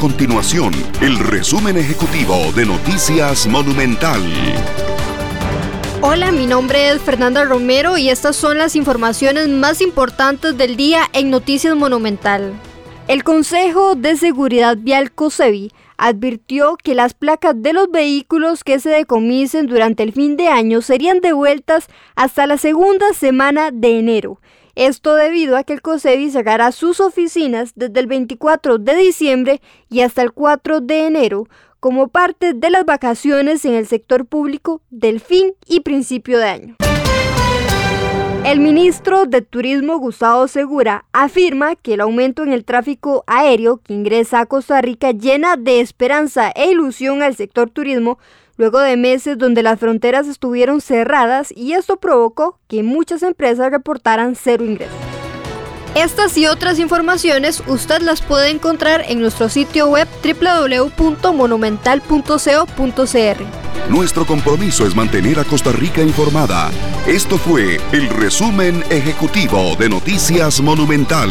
continuación el resumen ejecutivo de Noticias Monumental. Hola, mi nombre es Fernanda Romero y estas son las informaciones más importantes del día en Noticias Monumental. El Consejo de Seguridad Vial COSEBI advirtió que las placas de los vehículos que se decomisen durante el fin de año serían devueltas hasta la segunda semana de enero. Esto debido a que el COSEBI cerrará sus oficinas desde el 24 de diciembre y hasta el 4 de enero como parte de las vacaciones en el sector público del fin y principio de año. El ministro de Turismo Gustavo Segura afirma que el aumento en el tráfico aéreo que ingresa a Costa Rica llena de esperanza e ilusión al sector turismo luego de meses donde las fronteras estuvieron cerradas y esto provocó que muchas empresas reportaran cero ingresos. Estas y otras informaciones usted las puede encontrar en nuestro sitio web www.monumental.co.cr. Nuestro compromiso es mantener a Costa Rica informada. Esto fue el resumen ejecutivo de Noticias Monumental.